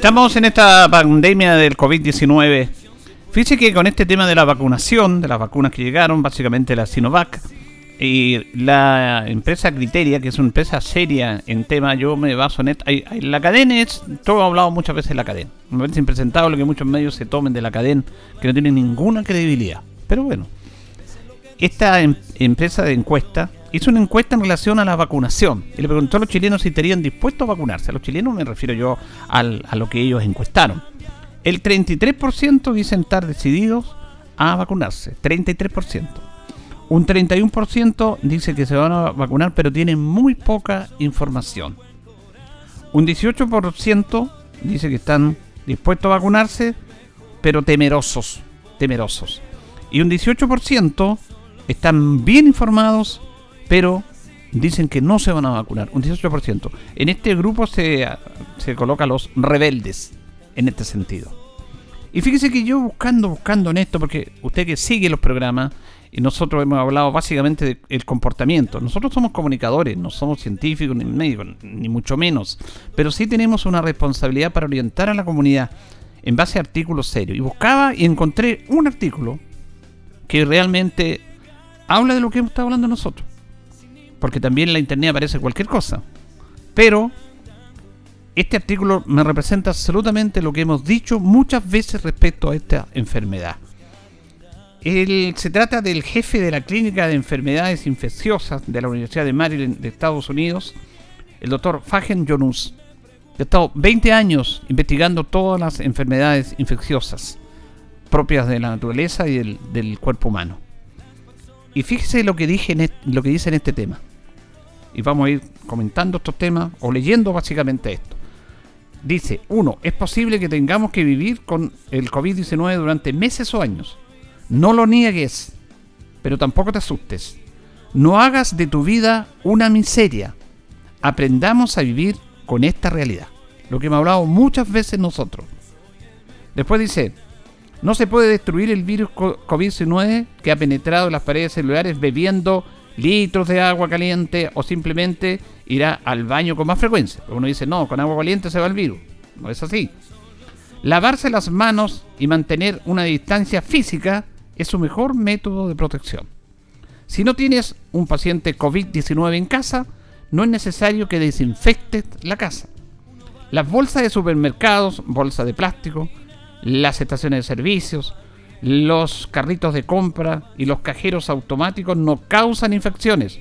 Estamos en esta pandemia del COVID-19. Fíjese que con este tema de la vacunación, de las vacunas que llegaron, básicamente la Sinovac, y la empresa Criteria, que es una empresa seria en tema, yo me baso en esto. La cadena es, todo hablado muchas veces de la cadena. Me parece impresentable que muchos medios se tomen de la cadena, que no tienen ninguna credibilidad. Pero bueno, esta em, empresa de encuesta hizo una encuesta en relación a la vacunación y le preguntó a los chilenos si estarían dispuestos a vacunarse. A los chilenos me refiero yo a lo que ellos encuestaron. El 33% dicen estar decididos a vacunarse. 33%. Un 31% dice que se van a vacunar pero tienen muy poca información. Un 18% dice que están dispuestos a vacunarse pero temerosos. Temerosos. Y un 18% están bien informados pero dicen que no se van a vacunar, un 18%. En este grupo se, se coloca los rebeldes, en este sentido. Y fíjese que yo buscando, buscando en esto, porque usted que sigue los programas, y nosotros hemos hablado básicamente del comportamiento. Nosotros somos comunicadores, no somos científicos ni médicos, ni mucho menos. Pero sí tenemos una responsabilidad para orientar a la comunidad en base a artículos serios. Y buscaba y encontré un artículo que realmente habla de lo que hemos estado hablando nosotros porque también en la internet aparece cualquier cosa. Pero este artículo me representa absolutamente lo que hemos dicho muchas veces respecto a esta enfermedad. se trata del jefe de la Clínica de Enfermedades Infecciosas de la Universidad de Maryland de Estados Unidos, el doctor Fagen Yonus, que ha estado 20 años investigando todas las enfermedades infecciosas propias de la naturaleza y del, del cuerpo humano. Y fíjese lo que, dije lo que dice en este tema y vamos a ir comentando estos temas o leyendo básicamente esto. Dice, uno, es posible que tengamos que vivir con el COVID-19 durante meses o años. No lo niegues, pero tampoco te asustes. No hagas de tu vida una miseria. Aprendamos a vivir con esta realidad. Lo que hemos hablado muchas veces nosotros. Después dice, no se puede destruir el virus COVID-19 que ha penetrado en las paredes celulares bebiendo litros de agua caliente o simplemente irá al baño con más frecuencia. Uno dice, no, con agua caliente se va el virus. No es así. Lavarse las manos y mantener una distancia física es su mejor método de protección. Si no tienes un paciente COVID-19 en casa, no es necesario que desinfectes la casa. Las bolsas de supermercados, bolsas de plástico, las estaciones de servicios, los carritos de compra y los cajeros automáticos no causan infecciones.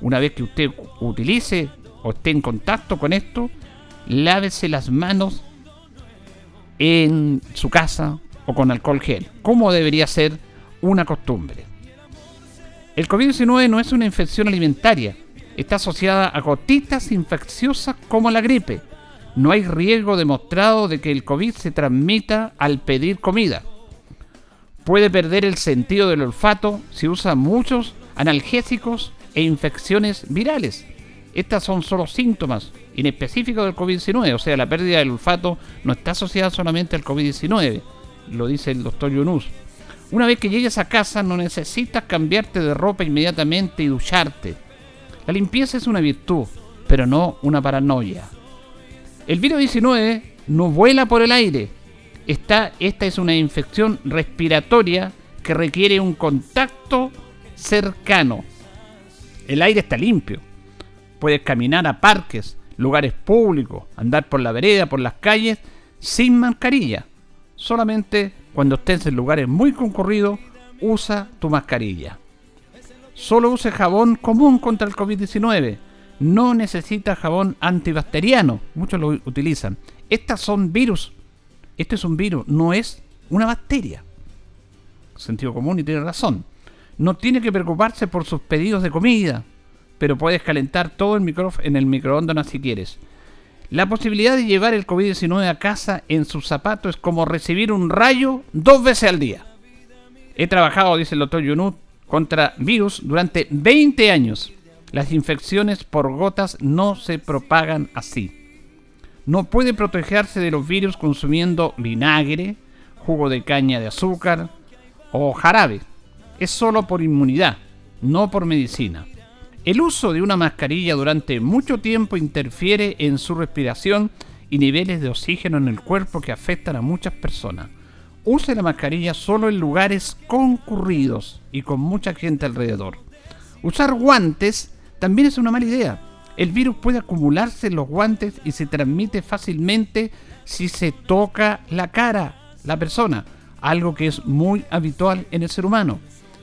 Una vez que usted utilice o esté en contacto con esto, lávese las manos en su casa o con alcohol gel, como debería ser una costumbre. El COVID-19 no es una infección alimentaria, está asociada a gotitas infecciosas como la gripe. No hay riesgo demostrado de que el COVID se transmita al pedir comida puede perder el sentido del olfato si usa muchos analgésicos e infecciones virales. Estas son solo síntomas inespecíficos del COVID-19, o sea, la pérdida del olfato no está asociada solamente al COVID-19, lo dice el doctor Yunus. Una vez que llegues a casa no necesitas cambiarte de ropa inmediatamente y ducharte. La limpieza es una virtud, pero no una paranoia. El virus 19 no vuela por el aire, esta es una infección respiratoria que requiere un contacto cercano. El aire está limpio. Puedes caminar a parques, lugares públicos, andar por la vereda, por las calles, sin mascarilla. Solamente cuando estés en lugares muy concurridos, usa tu mascarilla. Solo use jabón común contra el COVID-19. No necesita jabón antibacteriano. Muchos lo utilizan. Estas son virus. Este es un virus, no es una bacteria. Sentido común y tiene razón. No tiene que preocuparse por sus pedidos de comida, pero puedes calentar todo el en el microondas si quieres. La posibilidad de llevar el COVID-19 a casa en sus zapatos es como recibir un rayo dos veces al día. He trabajado, dice el doctor Yunus, contra virus durante 20 años. Las infecciones por gotas no se propagan así. No puede protegerse de los virus consumiendo vinagre, jugo de caña de azúcar o jarabe. Es solo por inmunidad, no por medicina. El uso de una mascarilla durante mucho tiempo interfiere en su respiración y niveles de oxígeno en el cuerpo que afectan a muchas personas. Use la mascarilla solo en lugares concurridos y con mucha gente alrededor. Usar guantes también es una mala idea. El virus puede acumularse en los guantes y se transmite fácilmente si se toca la cara, la persona, algo que es muy habitual en el ser humano.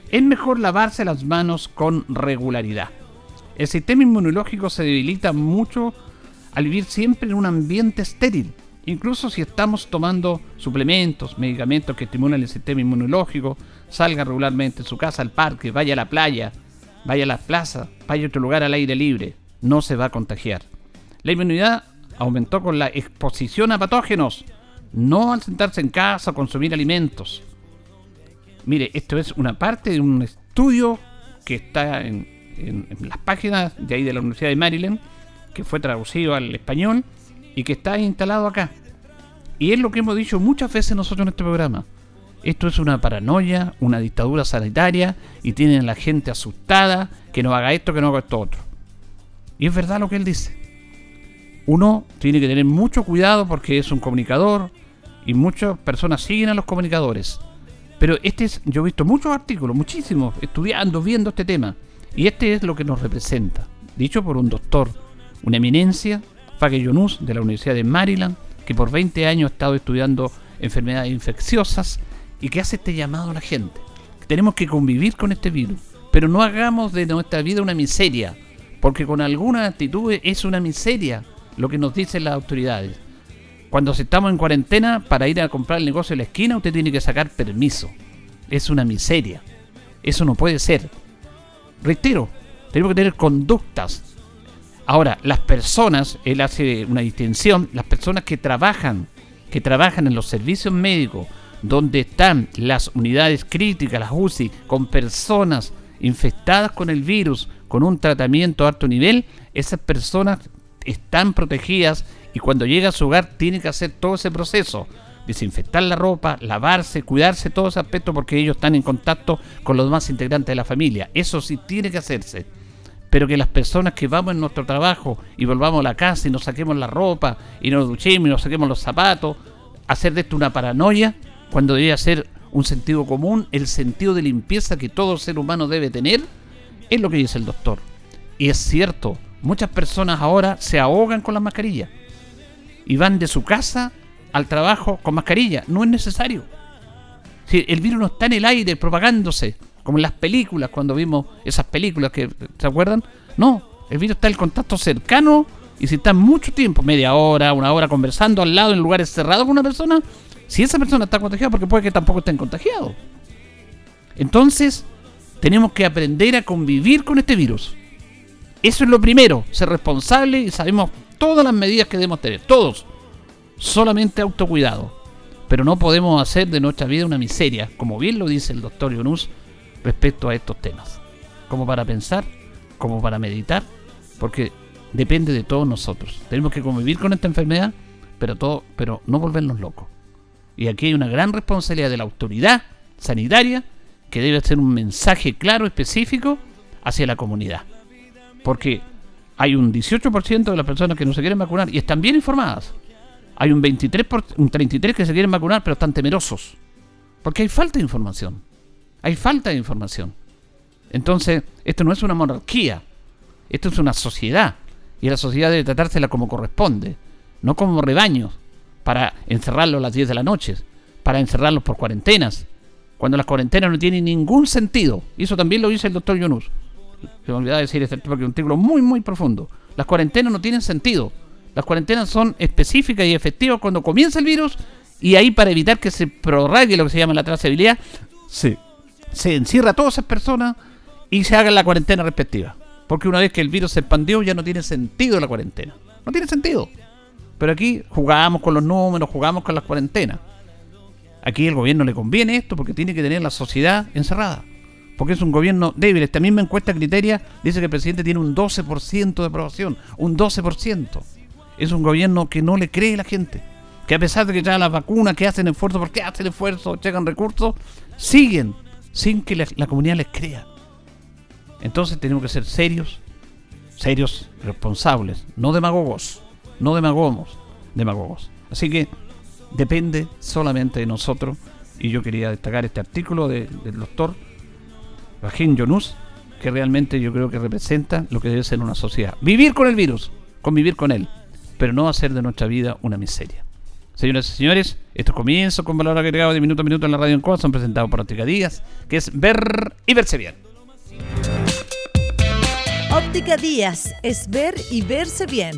Es mejor lavarse las manos con regularidad. El sistema inmunológico se debilita mucho al vivir siempre en un ambiente estéril. Incluso si estamos tomando suplementos, medicamentos que estimulan el sistema inmunológico, salga regularmente de su casa al parque, vaya a la playa, vaya a la plaza, vaya a otro lugar al aire libre, no se va a contagiar. La inmunidad aumentó con la exposición a patógenos, no al sentarse en casa o consumir alimentos. Mire, esto es una parte de un estudio que está en en, las páginas de ahí de la Universidad de Maryland, que fue traducido al español y que está instalado acá. Y es lo que hemos dicho muchas veces nosotros en este programa. Esto es una paranoia, una dictadura sanitaria y tienen a la gente asustada que no haga esto, que no haga esto otro. Y es verdad lo que él dice. Uno tiene que tener mucho cuidado porque es un comunicador y muchas personas siguen a los comunicadores. Pero este es, yo he visto muchos artículos, muchísimos, estudiando, viendo este tema. Y este es lo que nos representa, dicho por un doctor, una eminencia, Fage Yunus, de la Universidad de Maryland, que por 20 años ha estado estudiando enfermedades infecciosas y que hace este llamado a la gente. Tenemos que convivir con este virus, pero no hagamos de nuestra vida una miseria, porque con alguna actitud es una miseria lo que nos dicen las autoridades. Cuando estamos en cuarentena, para ir a comprar el negocio en la esquina, usted tiene que sacar permiso. Es una miseria. Eso no puede ser. Reitero, tenemos que tener conductas. Ahora, las personas, él hace una distinción, las personas que trabajan, que trabajan en los servicios médicos, donde están las unidades críticas, las UCI, con personas infectadas con el virus, con un tratamiento a alto nivel, esas personas están protegidas y cuando llega a su hogar tiene que hacer todo ese proceso desinfectar la ropa, lavarse, cuidarse, todo ese aspecto porque ellos están en contacto con los demás integrantes de la familia. Eso sí tiene que hacerse. Pero que las personas que vamos en nuestro trabajo y volvamos a la casa y nos saquemos la ropa y nos duchemos y nos saquemos los zapatos, hacer de esto una paranoia cuando debería ser un sentido común, el sentido de limpieza que todo ser humano debe tener, es lo que dice el doctor. Y es cierto, muchas personas ahora se ahogan con las mascarillas y van de su casa al trabajo con mascarilla. No es necesario. Si el virus no está en el aire propagándose, como en las películas, cuando vimos esas películas que se acuerdan. No, el virus está en contacto cercano y si está mucho tiempo, media hora, una hora conversando al lado en lugares cerrados con una persona, si esa persona está contagiada, porque puede que tampoco estén contagiados. Entonces, tenemos que aprender a convivir con este virus. Eso es lo primero, ser responsable y sabemos todas las medidas que debemos tener, todos solamente autocuidado. Pero no podemos hacer de nuestra vida una miseria, como bien lo dice el doctor Yunus respecto a estos temas. Como para pensar, como para meditar, porque depende de todos nosotros. Tenemos que convivir con esta enfermedad, pero, todo, pero no volvernos locos. Y aquí hay una gran responsabilidad de la autoridad sanitaria que debe hacer un mensaje claro, específico hacia la comunidad. Porque hay un 18% de las personas que no se quieren vacunar y están bien informadas. Hay un 23, un 33 que se quieren vacunar, pero están temerosos. Porque hay falta de información. Hay falta de información. Entonces, esto no es una monarquía. Esto es una sociedad y la sociedad debe tratársela como corresponde, no como rebaños para encerrarlos a las 10 de la noche, para encerrarlos por cuarentenas, cuando las cuarentenas no tienen ningún sentido. Y eso también lo dice el doctor Yunus. Se me olvidaba decir este porque es un artículo muy, muy profundo. Las cuarentenas no tienen sentido. Las cuarentenas son específicas y efectivas cuando comienza el virus y ahí para evitar que se prorrague lo que se llama la trazabilidad, se, se encierra a todas esas personas y se haga la cuarentena respectiva. Porque una vez que el virus se expandió ya no tiene sentido la cuarentena. No tiene sentido. Pero aquí jugamos con los números, jugamos con las cuarentenas. Aquí el gobierno le conviene esto porque tiene que tener la sociedad encerrada. Porque es un gobierno débil. Esta misma encuesta criteria dice que el presidente tiene un 12% de aprobación. Un 12%. Es un gobierno que no le cree la gente. Que a pesar de que ya las vacunas, que hacen esfuerzo, porque hacen esfuerzo, llegan recursos, siguen sin que la, la comunidad les crea. Entonces tenemos que ser serios, serios, responsables, no demagogos, no demagogos, demagogos. Así que depende solamente de nosotros. Y yo quería destacar este artículo del doctor Rajin Yonus, que realmente yo creo que representa lo que debe ser una sociedad. Vivir con el virus, convivir con él, pero no hacer de nuestra vida una miseria. Señoras y señores, estos comienzos con valor agregado de minuto a minuto en la radio en Coa son presentados por Óptica Díaz, que es ver y verse bien. Óptica Díaz es ver y verse bien.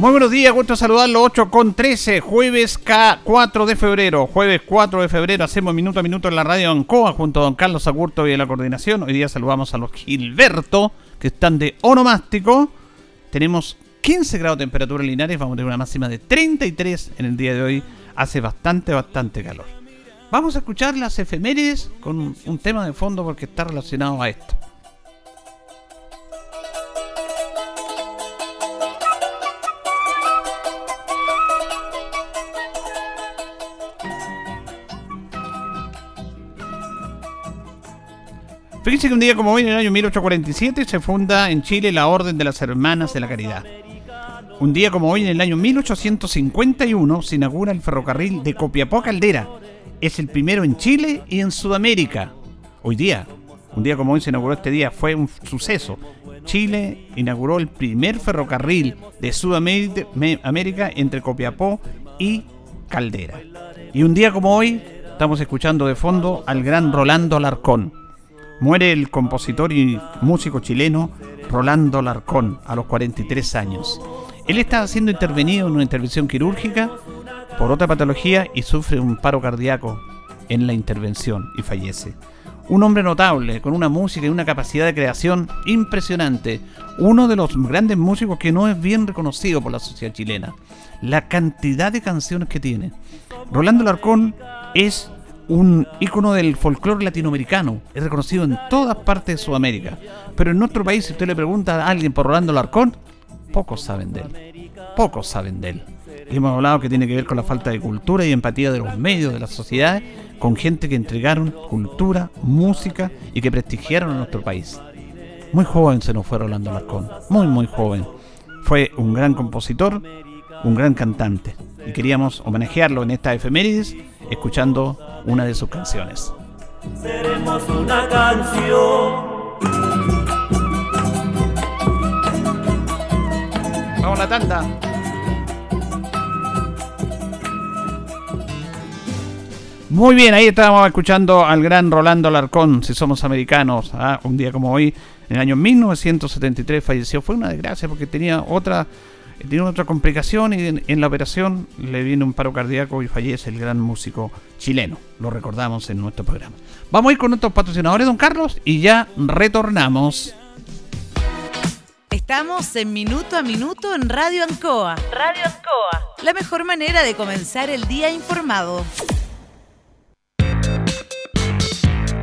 Muy buenos días, gusto saludarlo. 8 con 13, jueves K4 de febrero. Jueves 4 de febrero hacemos minuto a minuto en la radio Ancoa junto a don Carlos Agurto y de la coordinación. Hoy día saludamos a los Gilberto que están de onomástico. Tenemos 15 grados de temperatura en vamos a tener una máxima de 33 en el día de hoy. Hace bastante, bastante calor. Vamos a escuchar las efemérides con un tema de fondo porque está relacionado a esto. Fíjense que un día como hoy, en el año 1847, se funda en Chile la Orden de las Hermanas de la Caridad. Un día como hoy, en el año 1851, se inaugura el ferrocarril de Copiapó a Caldera. Es el primero en Chile y en Sudamérica. Hoy día, un día como hoy se inauguró este día, fue un suceso. Chile inauguró el primer ferrocarril de Sudamérica entre Copiapó y Caldera. Y un día como hoy, estamos escuchando de fondo al gran Rolando Alarcón Muere el compositor y músico chileno Rolando Larcón a los 43 años. Él está siendo intervenido en una intervención quirúrgica por otra patología y sufre un paro cardíaco en la intervención y fallece. Un hombre notable, con una música y una capacidad de creación impresionante. Uno de los grandes músicos que no es bien reconocido por la sociedad chilena. La cantidad de canciones que tiene. Rolando Larcón es un ícono del folclore latinoamericano. Es reconocido en todas partes de Sudamérica. Pero en nuestro país, si usted le pregunta a alguien por Rolando Larcón, pocos saben de él. Pocos saben de él. Y hemos hablado que tiene que ver con la falta de cultura y empatía de los medios, de las sociedades, con gente que entregaron cultura, música y que prestigiaron a nuestro país. Muy joven se nos fue Rolando Larcón. Muy, muy joven. Fue un gran compositor, un gran cantante. Y queríamos homenajearlo en esta efemérides escuchando una de sus canciones. Seremos una canción. Vamos a la tanda. Muy bien, ahí estábamos escuchando al gran Rolando Larcón, si somos americanos. ¿ah? Un día como hoy, en el año 1973 falleció. Fue una desgracia porque tenía otra tiene otra complicación y en, la operación le viene un paro cardíaco y fallece el gran músico chileno. Lo recordamos en nuestro programa. Vamos a ir con nuestros patrocinadores, don Carlos, y ya retornamos. Estamos en Minuto a Minuto en Radio Ancoa. Radio Ancoa. La mejor manera de comenzar el día informado.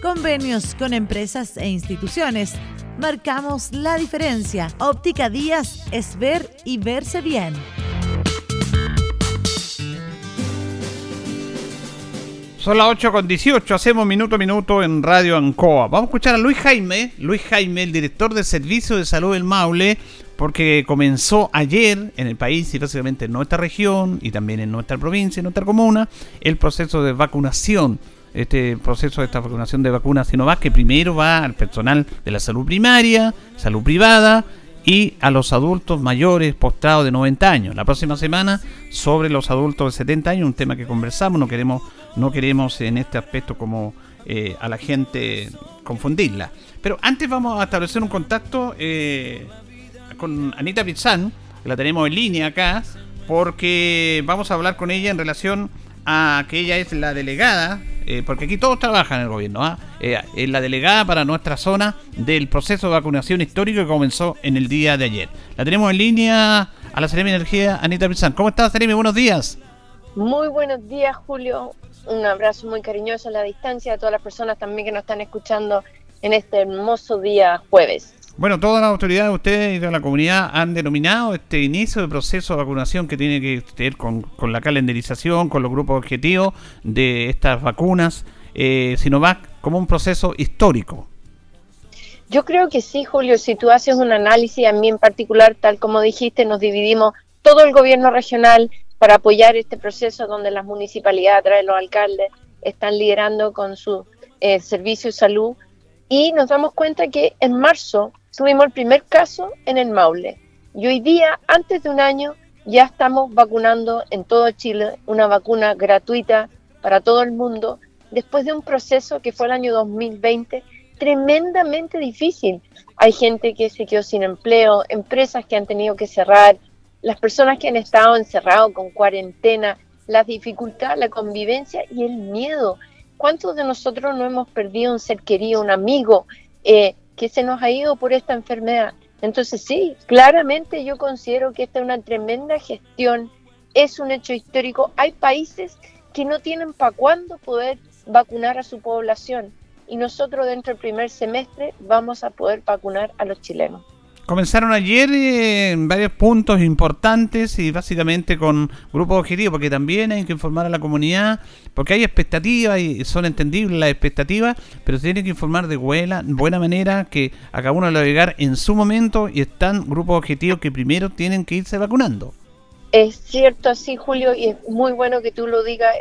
convenios con empresas e instituciones. Marcamos la diferencia. Óptica Díaz es ver y verse bien. Son las 8 con 18, hacemos minuto a minuto en Radio Ancoa. Vamos a escuchar a Luis Jaime, Luis Jaime, el director del Servicio de Salud del Maule, porque comenzó ayer en el país y básicamente en nuestra región y también en nuestra provincia, en nuestra comuna, el proceso de vacunación. Este proceso de esta vacunación de vacunas Sinovac que primero va al personal de la salud primaria, salud privada y a los adultos mayores postrados de 90 años. La próxima semana sobre los adultos de 70 años, un tema que conversamos, no queremos, no queremos en este aspecto como eh, a la gente confundirla. Pero antes vamos a establecer un contacto eh, con Anita Pizzán, que la tenemos en línea acá, porque vamos a hablar con ella en relación a que ella es la delegada, eh, porque aquí todos trabajan en el gobierno, ¿ah? eh, es la delegada para nuestra zona del proceso de vacunación histórico que comenzó en el día de ayer. La tenemos en línea a la Seremi Energía, Anita Pizzán. ¿Cómo estás, Seremi? Buenos días. Muy buenos días, Julio. Un abrazo muy cariñoso a la distancia a todas las personas también que nos están escuchando en este hermoso día jueves. Bueno, todas las autoridades, ustedes y toda la comunidad han denominado este inicio de proceso de vacunación que tiene que ver con, la calendarización, con los grupos objetivos de estas vacunas eh, Sinovac como un proceso histórico. Yo creo que sí, Julio. Si tú haces un análisis, a mí en particular, tal como dijiste, nos dividimos todo el gobierno regional para apoyar este proceso donde las municipalidades, a través de los alcaldes, están liderando con su eh, servicio de salud. Y nos damos cuenta que en marzo tuvimos el primer caso en el Maule. Y hoy día, antes de un año, ya estamos vacunando en todo Chile una vacuna gratuita para todo el mundo, después de un proceso que fue el año 2020 tremendamente difícil. Hay gente que se quedó sin empleo, empresas que han tenido que cerrar, las personas que han estado encerrados con cuarentena, la dificultad, la convivencia y el miedo. ¿Cuántos de nosotros no hemos perdido un ser querido, un amigo? Eh, que se nos ha ido por esta enfermedad. Entonces sí, claramente yo considero que esta es una tremenda gestión, es un hecho histórico. Hay países que no tienen para cuándo poder vacunar a su población y nosotros dentro del primer semestre vamos a poder vacunar a los chilenos. Comenzaron ayer eh, en varios puntos importantes y básicamente con grupos objetivos, porque también hay que informar a la comunidad, porque hay expectativas y son entendibles las expectativas, pero se tiene que informar de buena, manera que a cada uno le va a llegar en su momento y están grupos objetivos que primero tienen que irse vacunando. Es cierto así, Julio, y es muy bueno que tú lo digas,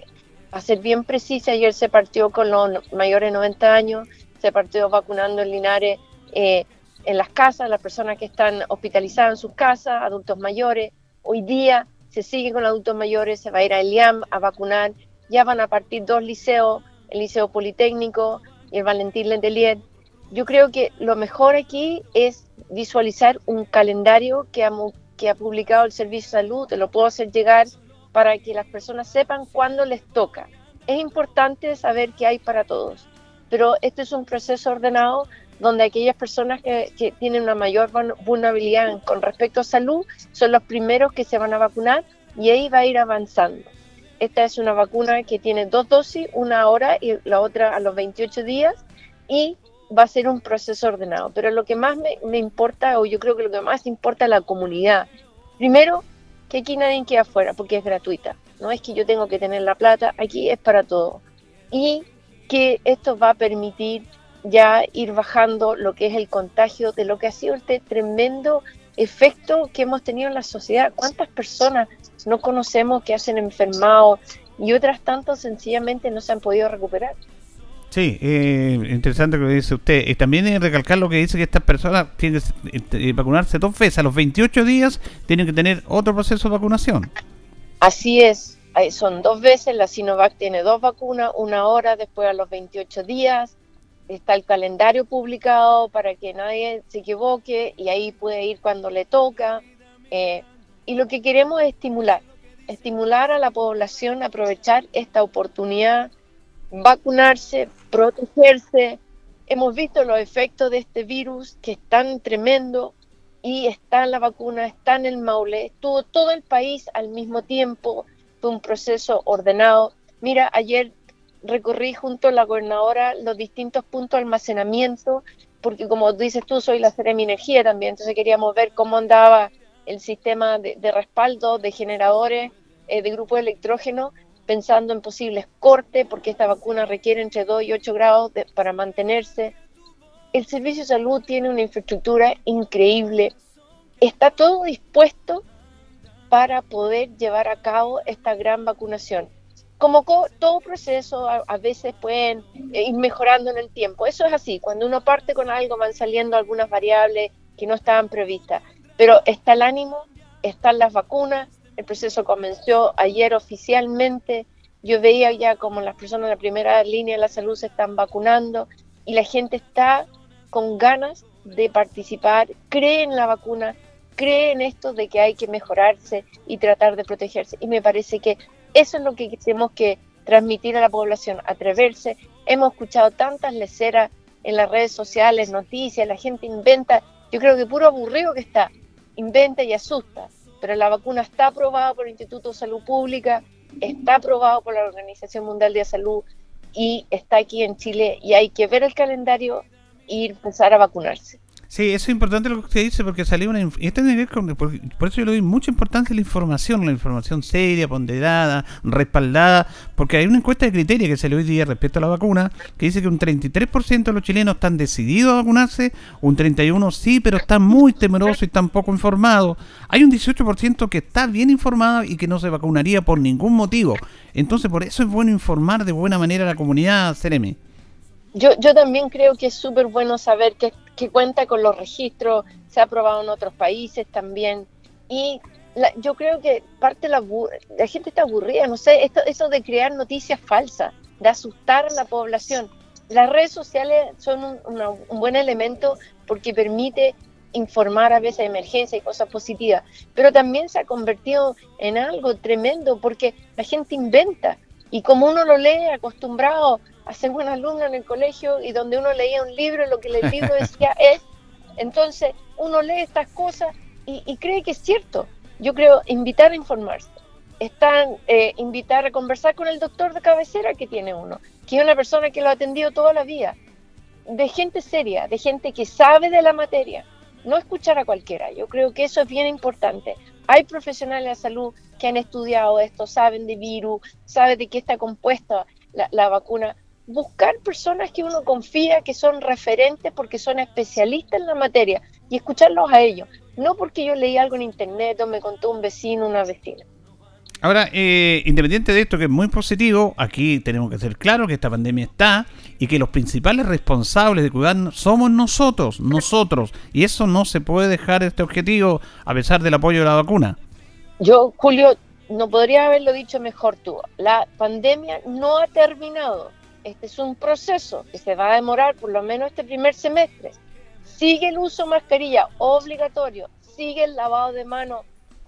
a ser bien precisa, ayer se partió con los mayores de 90 años, se partió vacunando en Linares. Eh, en las casas, las personas que están hospitalizadas en sus casas, adultos mayores. Hoy día se sigue con adultos mayores, se va a ir a Eliam a vacunar. Ya van a partir dos liceos, el Liceo Politécnico y el Valentín Letelier. Yo creo que lo mejor aquí es visualizar un calendario que ha, que ha publicado el Servicio de Salud, te lo puedo hacer llegar para que las personas sepan cuándo les toca. Es importante saber qué hay para todos, pero este es un proceso ordenado donde aquellas personas que, tienen una mayor vulnerabilidad con respecto a salud son los primeros que se van a vacunar y ahí va a ir avanzando. Esta es una vacuna que tiene dos dosis, una ahora y la otra a los 28 días y va a ser un proceso ordenado. Pero lo que más me, importa, o yo creo que lo que más importa a la comunidad, primero, que aquí nadie quede afuera porque es gratuita. No es que yo tengo que tener la plata, aquí es para todo. Y que esto va a permitir ya ir bajando lo que es el contagio de lo que ha sido este tremendo efecto que hemos tenido en la sociedad. ¿Cuántas personas no conocemos que hacen enfermado y otras tantas sencillamente no se han podido recuperar? Sí, eh, interesante lo que dice usted. Y también recalcar lo que dice que estas personas tienen que eh, vacunarse dos veces. A los 28 días tienen que tener otro proceso de vacunación. Así es, son dos veces. La Sinovac tiene dos vacunas, una hora después a los 28 días. Está el calendario publicado para que nadie se equivoque y ahí puede ir cuando le toca. Eh, y lo que queremos es estimular, estimular a la población a aprovechar esta oportunidad vacunarse, protegerse. Hemos visto los efectos de este virus que es tan tremendo y está la vacuna, está en el Maule, estuvo todo el país al mismo tiempo, fue un proceso ordenado. Mira, ayer recorrí junto a la gobernadora los distintos puntos de almacenamiento, porque como dices tú, soy la Seremi Energía también, entonces queríamos ver cómo andaba el sistema de, respaldo de generadores eh, de grupo de electrógeno pensando en posibles cortes, porque esta vacuna requiere entre 2 y 8 grados para mantenerse. El Servicio de Salud tiene una infraestructura increíble. Está todo dispuesto para poder llevar a cabo esta gran vacunación. Como todo proceso, a, veces pueden eh, ir mejorando en el tiempo. Eso es así. Cuando uno parte con algo, van saliendo algunas variables que no estaban previstas. Pero está el ánimo, están las vacunas, el proceso comenzó ayer oficialmente. Yo veía ya como las personas de la primera línea de la salud se están vacunando y la gente está con ganas de participar, cree en la vacuna, cree en esto de que hay que mejorarse y tratar de protegerse. Y me parece que eso es lo que tenemos que transmitir a la población, atreverse. Hemos escuchado tantas leceras en las redes sociales, noticias, la gente inventa, yo creo que puro aburrido que está, inventa y asusta pero la vacuna está aprobada por el Instituto de Salud Pública, está aprobado por la Organización Mundial de Salud y está aquí en Chile y hay que ver el calendario e empezar a vacunarse. Sí, eso es importante lo que usted dice porque salió una... Esto tiene que ver con, por, eso yo le doy mucha importancia a la información, la información seria, ponderada, respaldada, porque hay una encuesta de criteria que salió hoy día respecto a la vacuna que dice que un 33% de los chilenos están decididos a vacunarse, un 31% sí, pero están muy temerosos y están poco informados. Hay un 18% que está bien informado y que no se vacunaría por ningún motivo. Entonces, por eso es bueno informar de buena manera a la comunidad, CEREMI. Yo, yo también creo que es súper bueno saber que, que, cuenta con los registros, se ha aprobado en otros países también. Y yo creo que parte la, la gente está aburrida, no sé, esto, eso de crear noticias falsas, de asustar a la población. Las redes sociales son un, un buen elemento porque permite informar a veces de emergencia y cosas positivas, pero también se ha convertido en algo tremendo porque la gente inventa y como uno lo lee acostumbrado a ser buen alumno en el colegio y donde uno leía un libro, lo que el libro decía es, entonces uno lee estas cosas y, cree que es cierto. Yo creo invitar a informarse, están eh, invitar a conversar con el doctor de cabecera que tiene uno, que es una persona que lo ha atendido toda la vida, de gente seria, de gente que sabe de la materia, no escuchar a cualquiera. Yo creo que eso es bien importante. Hay profesionales de la salud que han estudiado esto, saben de virus, saben de qué está compuesta la vacuna buscar personas que uno confía que son referentes porque son especialistas en la materia y escucharlos a ellos, no porque yo leí algo en internet o me contó un vecino, una vecina. Ahora, eh, independiente de esto que es muy positivo, aquí tenemos que ser claros que esta pandemia está y que los principales responsables de cuidarnos somos nosotros, nosotros, y eso no se puede dejar este objetivo a pesar del apoyo de la vacuna. Yo, Julio, no podría haberlo dicho mejor tú. La pandemia no ha terminado este es un proceso que se va a demorar por lo menos este primer semestre. Sigue el uso de mascarilla obligatorio, sigue el lavado de manos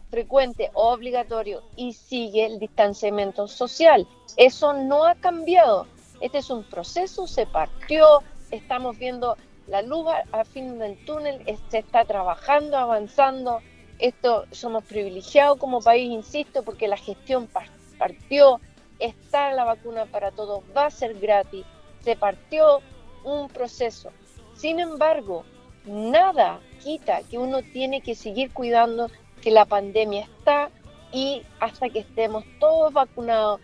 frecuente obligatorio y sigue el distanciamiento social. Eso no ha cambiado. Este es un proceso, se partió, estamos viendo la luz a fin del túnel, se está trabajando, avanzando. Esto somos privilegiados como país, insisto, porque la gestión partió, está la vacuna para todos, va a ser gratis, se partió un proceso. Sin embargo, nada quita que uno tiene que seguir cuidando que la pandemia está y hasta que estemos todos vacunados,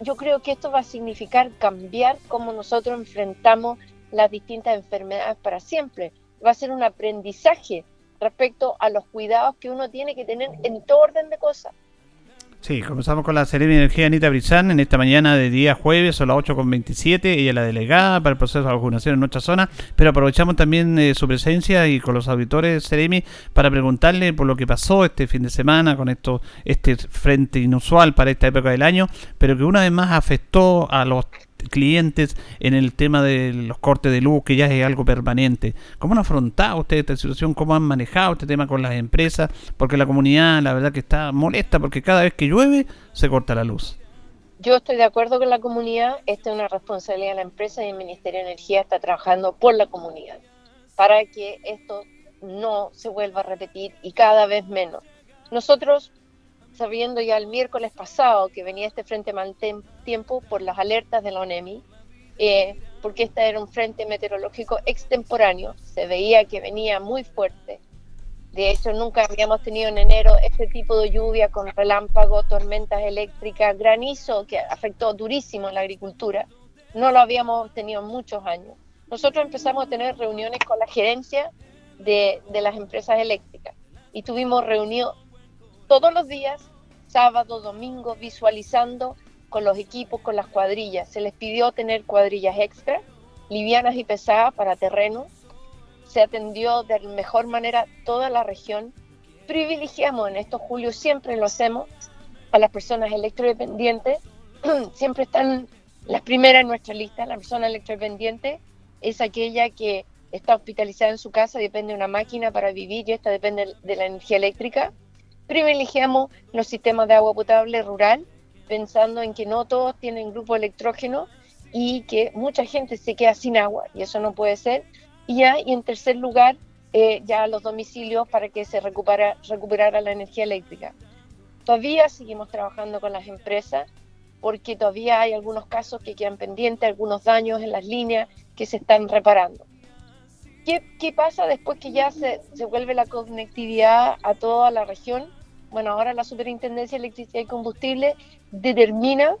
yo creo que esto va a significar cambiar cómo nosotros enfrentamos las distintas enfermedades para siempre. Va a ser un aprendizaje respecto a los cuidados que uno tiene que tener en todo orden de cosas. Sí, comenzamos con la Seremi de Energía Anita Brizán en esta mañana de día jueves, son las 8.27, ella es la delegada para el proceso de vacunación en nuestra zona, pero aprovechamos también eh, su presencia y con los auditores Seremi para preguntarle por lo que pasó este fin de semana con esto este frente inusual para esta época del año, pero que una vez más afectó a los clientes en el tema de los cortes de luz, que ya es algo permanente. ¿Cómo han afrontado ustedes esta situación? ¿Cómo han manejado este tema con las empresas? Porque la comunidad, la verdad que está molesta porque cada vez que llueve se corta la luz. Yo estoy de acuerdo con la comunidad, esta es una responsabilidad de la empresa y el Ministerio de Energía está trabajando por la comunidad para que esto no se vuelva a repetir y cada vez menos. Nosotros sabiendo ya el miércoles pasado que venía este frente mal tiempo por las alertas de la ONEMI, eh, porque este era un frente meteorológico extemporáneo, se veía que venía muy fuerte. De hecho, nunca habíamos tenido en enero este tipo de lluvia con relámpagos, tormentas eléctricas, granizo que afectó durísimo la agricultura. No lo habíamos tenido en muchos años. Nosotros empezamos a tener reuniones con la gerencia de, de las empresas eléctricas y tuvimos reunión todos los días sábado, domingo, visualizando con los equipos, con las cuadrillas. Se les pidió tener cuadrillas extra, livianas y pesadas para terreno. Se atendió de mejor manera toda la región. Privilegiamos en estos julio, siempre lo hacemos, a las personas electrodependientes. siempre están las primeras en nuestra lista. La persona electrodependiente es aquella que está hospitalizada en su casa, depende de una máquina para vivir y esta depende de la energía eléctrica privilegiamos los sistemas de agua potable rural, pensando en que no todos tienen grupo electrógeno y que mucha gente se queda sin agua, y eso no puede ser. Y ya, y en tercer lugar, eh, ya los domicilios para que se recupera, recuperara la energía eléctrica. Todavía seguimos trabajando con las empresas porque todavía hay algunos casos que quedan pendientes, algunos daños en las líneas que se están reparando. ¿Qué, qué pasa después que ya se, se vuelve la conectividad a toda la región? Bueno, ahora la Superintendencia de Electricidad y Combustible determina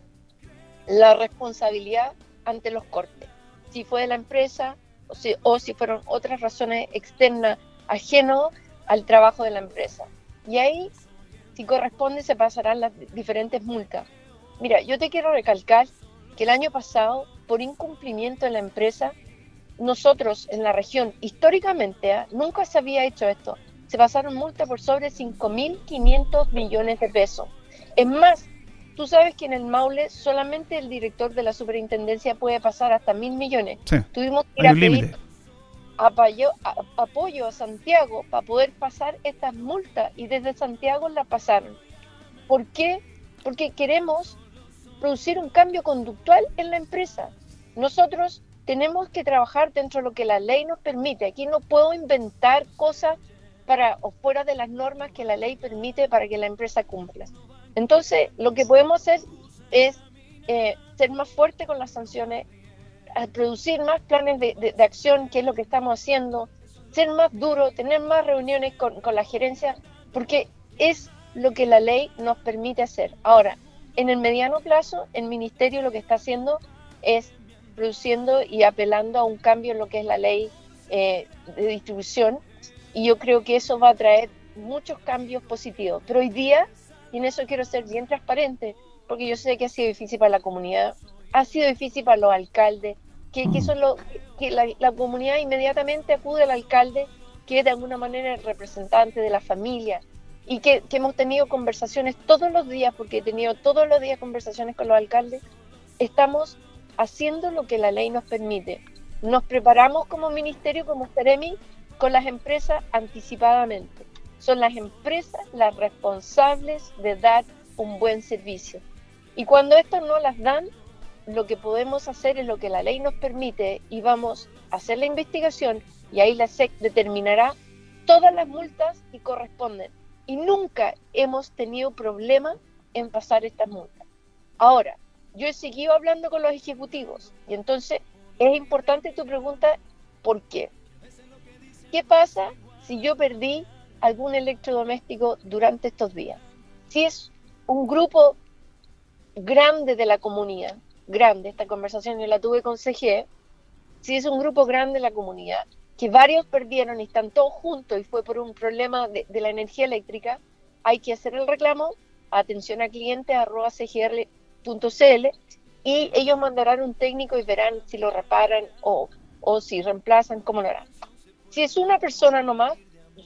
la responsabilidad ante los cortes. Si fue de la empresa o si, o si fueron otras razones externas ajenas al trabajo de la empresa. Y ahí, si corresponde, se pasarán las diferentes multas. Mira, yo te quiero recalcar que el año pasado, por incumplimiento de la empresa, nosotros en la región, históricamente, ¿ah? nunca se había hecho esto, se pasaron multas por sobre 5.500 millones de pesos. Es más, tú sabes que en el Maule solamente el director de la superintendencia puede pasar hasta mil millones. Tuvimos que ir a pedir apoyo, apoyo a Santiago para poder pasar estas multas y desde Santiago la pasaron. ¿Por qué? Porque queremos producir un cambio conductual en la empresa. Nosotros tenemos que trabajar dentro de lo que la ley nos permite. Aquí no puedo inventar cosas para o fuera de las normas que la ley permite para que la empresa cumpla. Entonces, lo que podemos hacer es eh, ser más fuerte con las sanciones, producir más planes de, acción, que es lo que estamos haciendo, ser más duro, tener más reuniones con, con la gerencia, porque es lo que la ley nos permite hacer. Ahora, en el mediano plazo, el ministerio lo que está haciendo es produciendo y apelando a un cambio en lo que es la ley eh, de distribución y yo creo que eso va a traer muchos cambios positivos. Pero hoy día, y en eso quiero ser bien transparente, porque yo sé que ha sido difícil para la comunidad, ha sido difícil para los alcaldes, que, que, son lo, que la, comunidad inmediatamente acude al alcalde, que es de alguna manera el representante de la familia, y que, que hemos tenido conversaciones todos los días, porque he tenido todos los días conversaciones con los alcaldes, estamos haciendo lo que la ley nos permite. Nos preparamos como ministerio, como Ceremi, con las empresas anticipadamente. Son las empresas las responsables de dar un buen servicio. Y cuando estas no las dan, lo que podemos hacer es lo que la ley nos permite y vamos a hacer la investigación y ahí la SEC determinará todas las multas que corresponden. Y nunca hemos tenido problema en pasar estas multas. Ahora, yo he seguido hablando con los ejecutivos y entonces es importante tu pregunta, ¿por qué? ¿Qué pasa si yo perdí algún electrodoméstico durante estos días? Si es un grupo grande de la comunidad, grande, esta conversación yo la tuve con CG, Si es un grupo grande en la comunidad, que varios perdieron y están todos juntos y fue por un problema de, la energía eléctrica, hay que hacer el reclamo, atención a cliente arroba cgr.cl y ellos mandarán un técnico y verán si lo reparan o si reemplazan, cómo lo harán. Si es una persona nomás,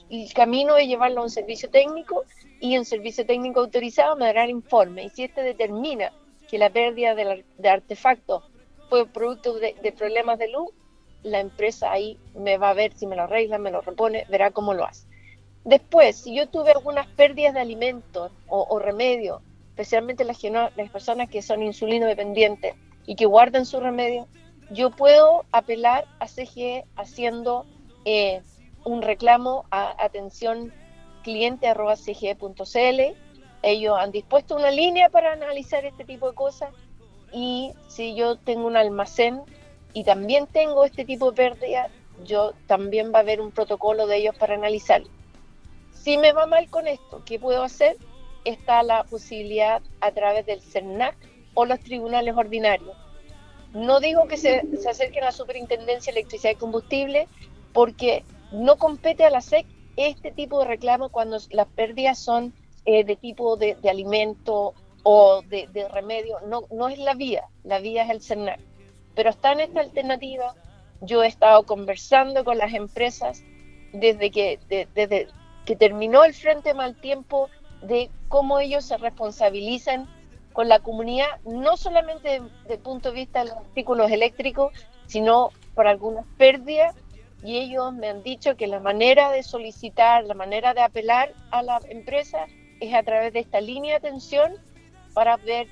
el camino es llevarlo a un servicio técnico y un servicio técnico autorizado me dará informe. Y si este determina que la pérdida de, de artefactos fue producto de, problemas de luz, la empresa ahí me va a ver si me lo arregla, me lo repone, verá cómo lo hace. Después, si yo tuve algunas pérdidas de alimentos o, o remedios, especialmente las, las personas que son insulino dependientes y que guardan su remedio, yo puedo apelar a CGE haciendo eh, un reclamo a atención cliente.cge.cl. Ellos han dispuesto una línea para analizar este tipo de cosas y si yo tengo un almacén y también tengo este tipo de pérdida, yo también va a haber un protocolo de ellos para analizarlo. Si me va mal con esto, ¿qué puedo hacer? Está la posibilidad a través del CERNAC o los tribunales ordinarios. No digo que se, se acerquen a la Superintendencia de Electricidad y Combustible, porque no compete a la SEC este tipo de reclamo cuando las pérdidas son eh, de tipo de, alimento o de, remedio. No, no es la vía, la vía es el CERNAC. Pero está en esta alternativa. Yo he estado conversando con las empresas desde que, desde que terminó el Frente Mal Tiempo de cómo ellos se responsabilizan con la comunidad, no solamente desde el punto de vista de los artículos eléctricos, sino por algunas pérdidas y ellos me han dicho que la manera de solicitar, la manera de apelar a la empresa es a través de esta línea de atención para ver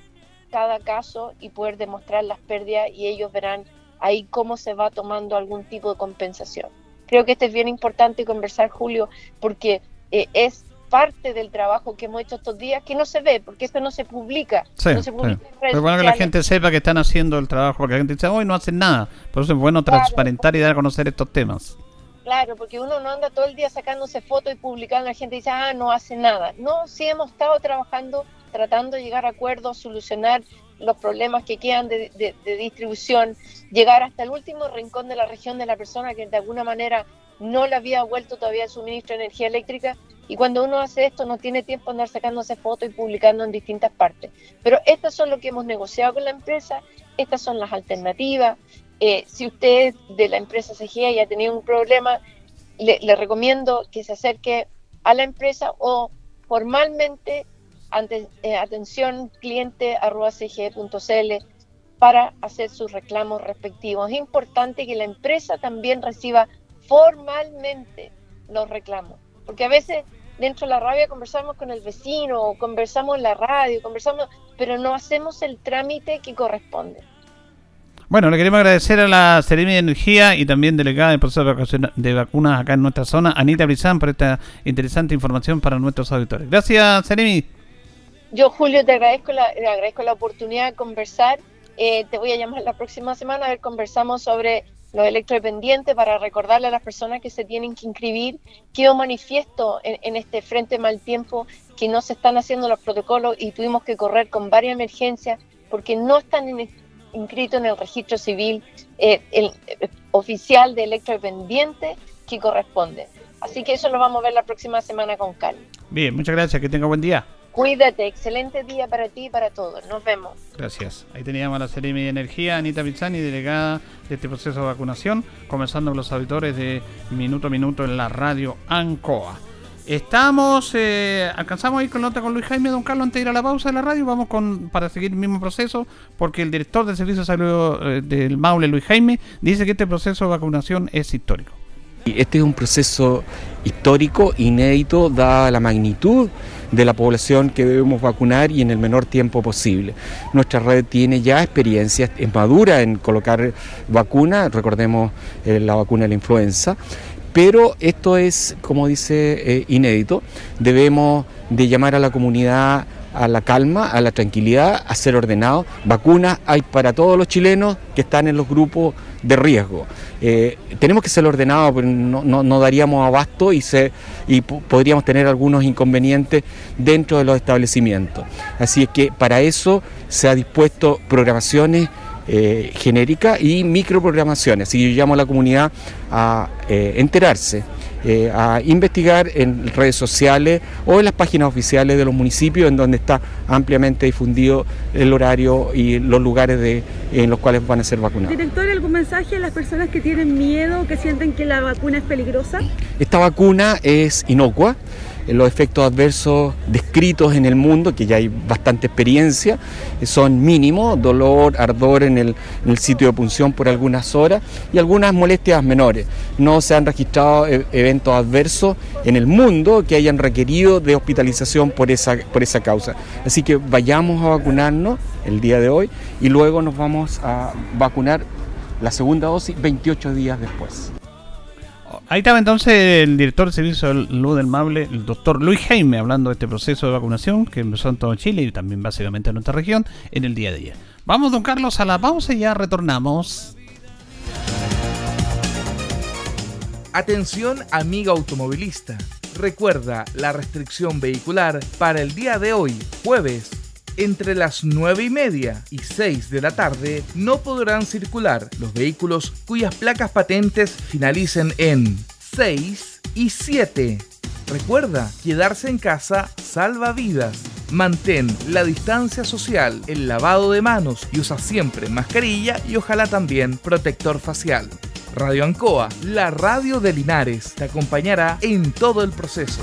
cada caso y poder demostrar las pérdidas y ellos verán ahí cómo se va tomando algún tipo de compensación. Creo que este es bien importante conversar, Julio, porque eh, es parte del trabajo que hemos hecho estos días que no se ve, porque esto no se publica. no se publica Pero bueno que la gente sepa que están haciendo el trabajo, porque la gente dice, hoy no hacen nada. Por eso es bueno transparentar y dar a conocer estos temas. Claro, porque uno no anda todo el día sacándose fotos y publicando, la gente dice, ah, no hace nada. No, sí hemos estado trabajando, tratando de llegar a acuerdos, solucionar los problemas que quedan de, de distribución, llegar hasta el último rincón de la región de la persona que de alguna manera no le había vuelto todavía el suministro de energía eléctrica y cuando uno hace esto no tiene tiempo de andar sacándose fotos y publicando en distintas partes. Pero estas son lo que hemos negociado con la empresa, estas son las alternativas. Eh, si usted de la empresa CGA ya ha tenido un problema, le, recomiendo que se acerque a la empresa o formalmente ante, eh, atención cliente cge.cl para hacer sus reclamos respectivos. Es importante que la empresa también reciba formalmente los reclamos porque a veces dentro de la rabia conversamos con el vecino, conversamos en la radio, conversamos, pero no hacemos el trámite que corresponde. Bueno, le queremos agradecer a la Seremi de Energía y también delegada del proceso de vacunas acá en nuestra zona, Anita Brizán, por esta interesante información para nuestros auditores. Gracias, Seremi. Yo, Julio, te agradezco la, te agradezco la oportunidad de conversar. Eh, te voy a llamar la próxima semana a ver, conversamos sobre los electrodependientes para recordarle a las personas que se tienen que inscribir. Quedó manifiesto en, este frente mal tiempo que no se están haciendo los protocolos y tuvimos que correr con varias emergencias porque no están inscritos en el registro civil eh, el, eh, oficial de electrodependiente que corresponde. Así que eso lo vamos a ver la próxima semana con calma. Bien, muchas gracias, que tenga buen día. Cuídate, excelente día para ti y para todos. Nos vemos. Gracias. Ahí teníamos a la Seremi de Energía, Anita Pizzani, delegada de este proceso de vacunación, comenzando con los auditores de Minuto a Minuto en la radio ANCOA. Estamos, eh, alcanzamos a ir con nota con Luis Jaime, don Carlos, antes de ir a la pausa de la radio, vamos con para seguir el mismo proceso, porque el director del Servicio de Salud eh, del Maule, Luis Jaime, dice que este proceso de vacunación es histórico. Este es un proceso histórico, inédito, dada la magnitud de la población que debemos vacunar y en el menor tiempo posible. Nuestra red tiene ya experiencia, es madura en colocar vacuna, recordemos eh, la vacuna de la influenza, pero esto es, como dice, eh, inédito. Debemos de llamar a la comunidad a la calma, a la tranquilidad, a ser ordenado. Vacunas hay para todos los chilenos que están en los grupos de riesgo. Eh, tenemos que ser ordenados, porque no, daríamos abasto y, se, y podríamos tener algunos inconvenientes dentro de los establecimientos. Así es que para eso se ha dispuesto programaciones eh, genérica y microprogramaciones. Así que yo llamo a la comunidad a eh, enterarse. Eh, a investigar en redes sociales o en las páginas oficiales de los municipios en donde está ampliamente difundido el horario y los lugares de, en los cuales van a ser vacunados. Director, ¿algún mensaje a las personas que tienen miedo, que sienten que la vacuna es peligrosa? Esta vacuna es inocua los efectos adversos descritos en el mundo, que ya hay bastante experiencia, son mínimos, dolor, ardor en el, sitio de punción por algunas horas y algunas molestias menores. No se han registrado e, eventos adversos en el mundo que hayan requerido de hospitalización por esa, por esa causa. Así que vayamos a vacunarnos el día de hoy y luego nos vamos a vacunar la segunda dosis 28 días después. Ahí estaba entonces el director del Servicio de Salud del Mable, el doctor Luis Jaime, hablando de este proceso de vacunación que empezó en todo Chile y también básicamente en nuestra región en el día a día. Vamos, don Carlos, a la pausa y ya retornamos. Atención, amiga automovilista. Recuerda la restricción vehicular para el día de hoy, jueves entre las 9 y media y 6 de la tarde no podrán circular los vehículos cuyas placas patentes finalicen en 6 y 7. Recuerda, quedarse en casa salva vidas. Mantén la distancia social, el lavado de manos y usa siempre mascarilla y ojalá también protector facial. Radio Ancoa, la radio de Linares, te acompañará en todo el proceso.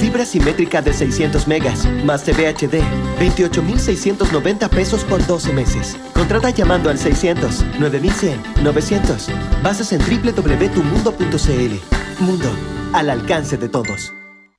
Fibra simétrica de 600 megas, más TV HD, 28,690 pesos por 12 meses. Contrata llamando al 600 9100 900. Bases en www.tumundo.cl. Mundo, al alcance de todos.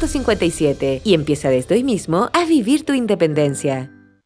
450 y empieza desde hoy mismo a vivir tu independencia.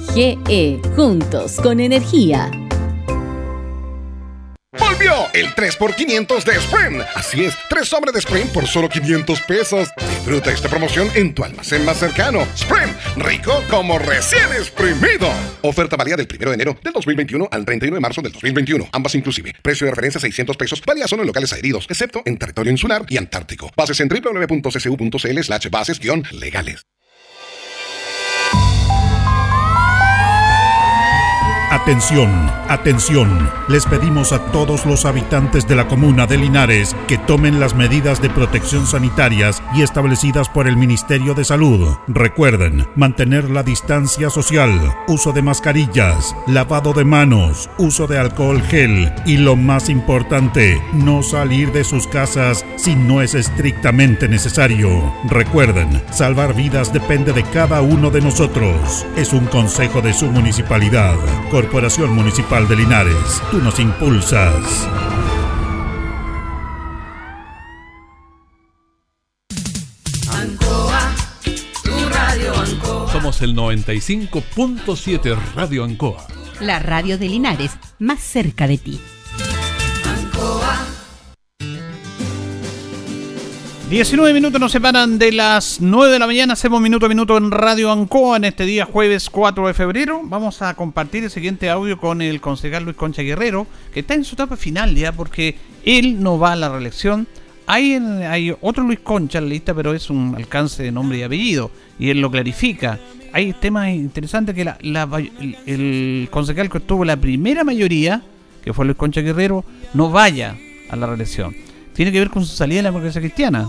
GE, juntos con energía. Volvió el 3x500 de Sprint. Así es, tres sobres de Sprint por solo 500 pesos. Disfruta esta promoción en tu almacén más cercano. Sprint, rico como recién exprimido. Oferta válida del 1 de enero del 2021 al 31 de marzo del 2021. Ambas inclusive. Precio de referencia 600 pesos. Válida solo en locales adheridos, excepto en territorio insular y antártico. Bases en www.ccu.cl slash bases-legales. Atención, atención. Les pedimos a todos los habitantes de la comuna de Linares que tomen las medidas de protección sanitarias y establecidas por el Ministerio de Salud. Recuerden, mantener la distancia social, uso de mascarillas, lavado de manos, uso de alcohol gel y lo más importante, no salir de sus casas si no es estrictamente necesario. Recuerden, salvar vidas depende de cada uno de nosotros. Es un consejo de su municipalidad. Municipal de Linares, tú nos impulsas. Ancoa, tu radio Ancoa. Somos el 95.7 Radio Ancoa. La radio de Linares, más cerca de ti. 19 minutos nos separan de las 9 de la mañana. Hacemos minuto a minuto en Radio Ancoa en este día jueves 4 de febrero. Vamos a compartir el siguiente audio con el concejal Luis Concha Guerrero, que está en su etapa final ya porque él no va a la reelección. Hay, hay otro Luis Concha en la lista, pero es un alcance de nombre y apellido y él lo clarifica. Hay temas interesantes que la, el concejal que obtuvo la primera mayoría, que fue Luis Concha Guerrero, no vaya a la reelección tiene que ver con su salida de la democracia cristiana,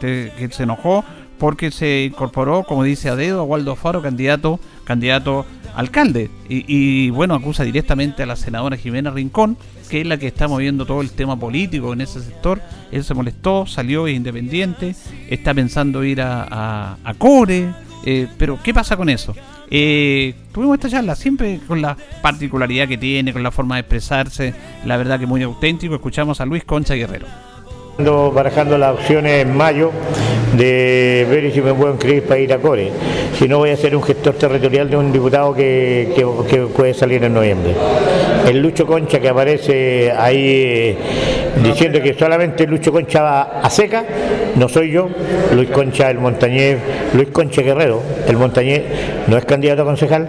que se enojó porque se incorporó, como dice a dedo, a Waldo Faro, candidato, candidato alcalde. Y, bueno, acusa directamente a la senadora Jimena Rincón, que es la que está moviendo todo el tema político en ese sector. Él se molestó, salió, independiente, está pensando ir a, a, Core. Eh, pero, ¿qué pasa con eso? Eh, tuvimos esta charla siempre con la particularidad que tiene, con la forma de expresarse, la verdad que muy auténtico. Escuchamos a Luis Concha Guerrero barajando las opciones en mayo de ver si me puedo inscribir para ir a Core. Si no, voy a ser un gestor territorial de un diputado que, puede salir en noviembre. El Lucho Concha que aparece ahí eh, diciendo que solamente Lucho Concha va a seca, no soy yo, Luis Concha el Montañés, Luis Concha Guerrero, el Montañés no es candidato a concejal.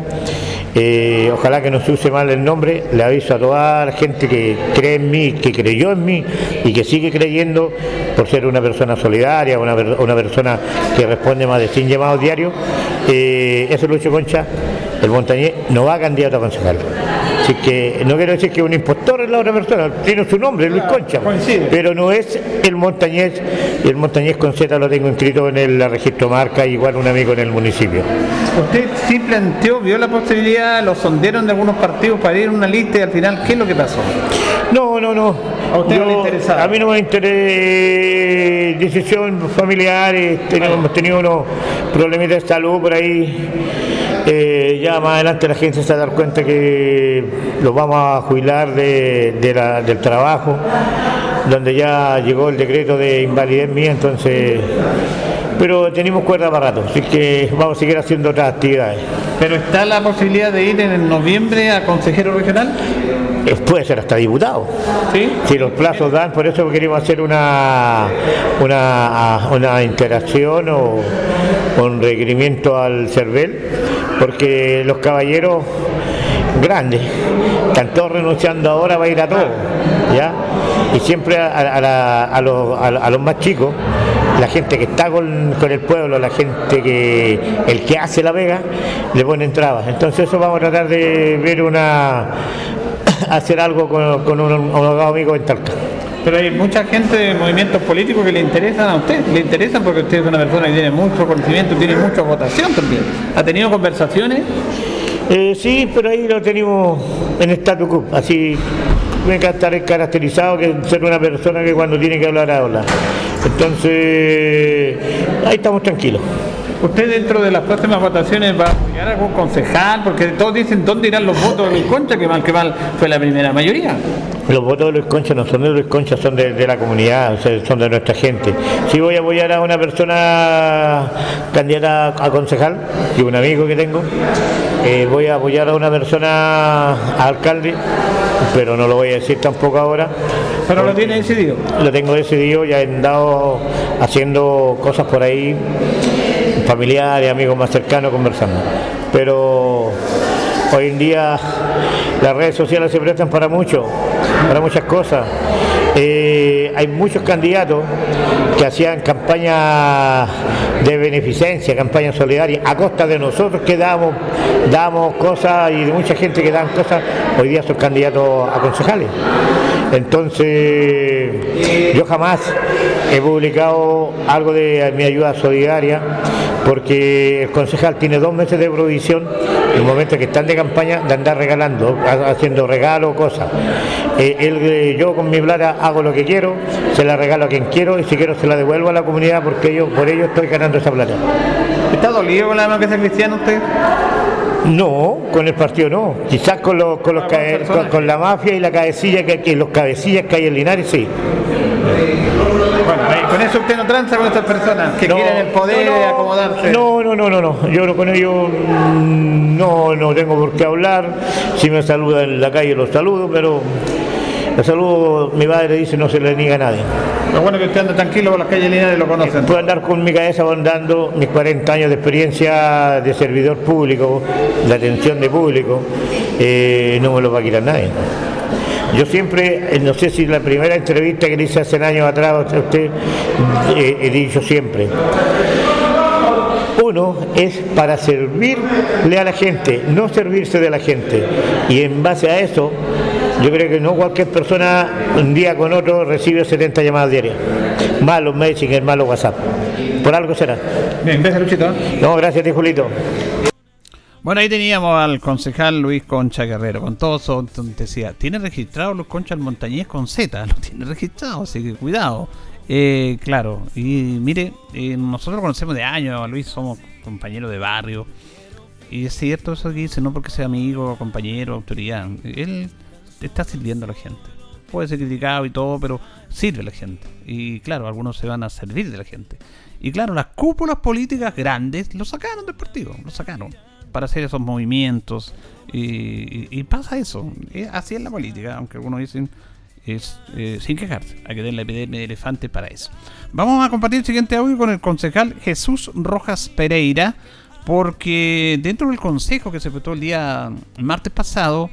Eh, ojalá que no se use mal el nombre, le aviso a toda la gente que cree en mí, que creyó en mí y que sigue creyendo por ser una persona solidaria, una, persona que responde más de 100 llamados diarios. Eh, ese Lucho Concha, el Montañés, no va a candidato a concejal. Así que no quiero decir que un impostor es la otra persona, tiene su nombre, Luis Concha, pero no es el montañés, el montañés con Z lo tengo inscrito en el registro marca, igual un amigo en el municipio. Usted sí planteó, vio la posibilidad, lo sondearon de algunos partidos para ir a una lista y al final, ¿qué es lo que pasó? No, no, no. ¿A usted no le interesaba? A mí no me interesa decisión familiares, hemos tenido unos problemitas de salud por ahí eh, ya más adelante la gente se va a dar cuenta que los vamos a jubilar del trabajo, donde ya llegó el decreto de invalidez mía, entonces pero tenemos cuerda para rato, así que vamos a seguir haciendo otras actividades. ¿Pero está la posibilidad de ir en noviembre a consejero regional? Eh, puede ser hasta diputado. ¿Sí? Si los plazos dan, por eso queremos hacer una, una, una interacción o un requerimiento al CERVEL, porque los caballeros grandes están todos renunciando ahora va a ir a todo, ¿ya? Y siempre a, los, más chicos la gente que está con, el pueblo, la gente que, el que hace la vega, le ponen trabas. Entonces eso vamos a tratar de ver una, hacer algo con, un, abogado amigo en Talca. Pero hay mucha gente de movimientos políticos que le interesan a usted, le interesan porque usted es una persona que tiene mucho conocimiento, tiene mucha votación también. ¿Ha tenido conversaciones? Eh, sí, pero ahí lo tenemos en statu quo, así me encanta estar caracterizado que ser una persona que cuando tiene que hablar habla. Entonces, ahí estamos tranquilos. ¿Usted dentro de las próximas votaciones va a apoyar a algún concejal? Porque todos dicen dónde irán los votos de Luis Concha, que mal que mal fue la primera mayoría. Los votos de Luis Concha no son de Luis Concha, son de, la comunidad, son de nuestra gente. Si voy a apoyar a una persona candidata a concejal, y un amigo que tengo, eh, voy a apoyar a una persona a alcalde, pero no lo voy a decir tampoco ahora. ¿Pero lo tiene decidido? Lo tengo decidido, ya he andado haciendo cosas por ahí familiares, amigos más cercanos conversando. Pero hoy en día las redes sociales se prestan para mucho, para muchas cosas. Eh, hay muchos candidatos que hacían campañas de beneficencia, campañas solidarias, a costa de nosotros que damos, damos cosas y de mucha gente que dan cosas, hoy día son candidatos a concejales. Entonces, yo jamás he publicado algo de mi ayuda solidaria porque el concejal tiene dos meses de provisión en el momento que están de campaña de andar regalando, haciendo regalos, cosas. Eh, eh, yo con mi plata hago lo que quiero, se la regalo a quien quiero y si quiero se la devuelvo a la comunidad porque yo por ello estoy ganando esa plata. ¿Está dolido con la democracia cristiana usted? No, con el partido no. Quizás con, los, con, los con, la mafia y la cabecilla que, que los cabecillas que hay en Linares, sí. Bueno, con eso usted no tranza con estas personas que quieren el poder no, acomodarse. No, no, no, no, no. Yo con ellos no, no tengo por qué hablar. Si me saludan en la calle los saludo, pero La salud, mi padre dice, no se le niega a nadie. Lo bueno es que usted anda tranquilo por las calles Linares lo conocen. Puedo andar con mi cabeza andando mis 40 años de experiencia de servidor público, de atención de público, eh, no me lo va a quitar nadie. Yo siempre, eh, no sé si la primera entrevista que le hice hace años atrás a usted, eh, he dicho siempre, uno es para servirle a la gente, no servirse de la gente. Y en base a eso, yo creo que no cualquier persona un día con otro recibe 70 llamadas diarias. Malos Messenger, malos WhatsApp. Por algo será. Bien, gracias Luchito. No, gracias a Julito. Bueno, ahí teníamos al concejal Luis Concha Guerrero, con todo eso, decía, tiene registrado los Conchas Montañés con Z, lo tiene registrado, así que cuidado. Eh, claro, y mire, eh, nosotros lo conocemos de años, a Luis somos compañeros de barrio, y es cierto eso que dice, no porque sea amigo, compañero, autoridad, él está sirviendo a la gente. Puede ser criticado y todo, pero sirve a la gente. Y claro, algunos se van a servir de la gente. Y claro, las cúpulas políticas grandes lo sacaron del partido, lo sacaron para hacer esos movimientos. Y, pasa eso. así es la política, aunque algunos dicen es eh, sin quejarse. Hay que tener la epidemia de elefante para eso. Vamos a compartir el siguiente audio con el concejal Jesús Rojas Pereira, porque dentro del consejo que se efectuó el día martes pasado,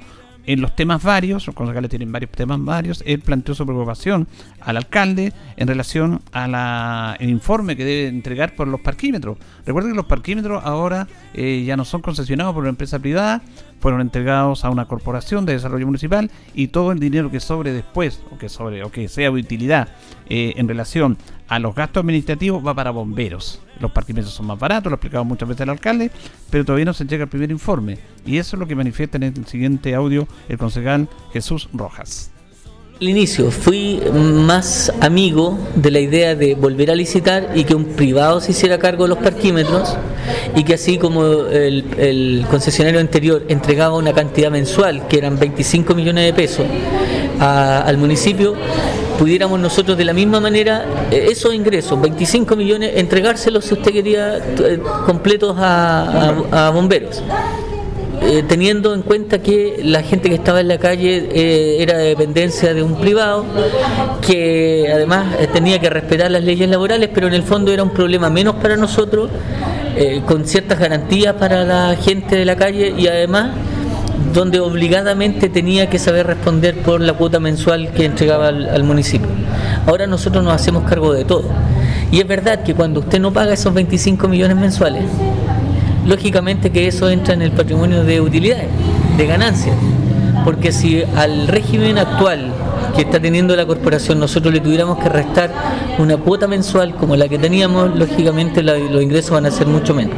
en los temas varios, los concejales tienen varios temas varios, él planteó su preocupación al alcalde en relación al informe que debe entregar por los parquímetros. Recuerden que los parquímetros ahora eh, ya no son concesionados por una empresa privada, fueron entregados a una corporación de desarrollo municipal y todo el dinero que sobre después o que sobre o que sea de utilidad eh, en relación a los gastos administrativos va para bomberos. Los parquímetros son más baratos, lo ha explicado muchas veces el alcalde, pero todavía no se llega el primer informe. Y eso es lo que manifiesta en el siguiente audio el concejal Jesús Rojas. Al inicio fui más amigo de la idea de volver a licitar y que un privado se hiciera cargo de los parquímetros y que así como el, concesionario anterior entregaba una cantidad mensual que eran 25 millones de pesos al municipio, pudiéramos nosotros de la misma manera eh, esos ingresos, 25 millones, entregárselos si usted quería eh, completos a bomberos. Eh, teniendo en cuenta que la gente que estaba en la calle eh, era de dependencia de un privado, que además eh, tenía que respetar las leyes laborales, pero en el fondo era un problema menos para nosotros, con ciertas garantías para la gente de la calle y además donde obligadamente tenía que saber responder por la cuota mensual que entregaba al municipio. Ahora nosotros nos hacemos cargo de todo. Y es verdad que cuando usted no paga esos 25 millones mensuales, lógicamente que eso entra en el patrimonio de utilidades, de ganancias. Porque si al régimen actual que está teniendo la corporación nosotros le tuviéramos que restar una cuota mensual como la que teníamos, lógicamente los ingresos van a ser mucho menos.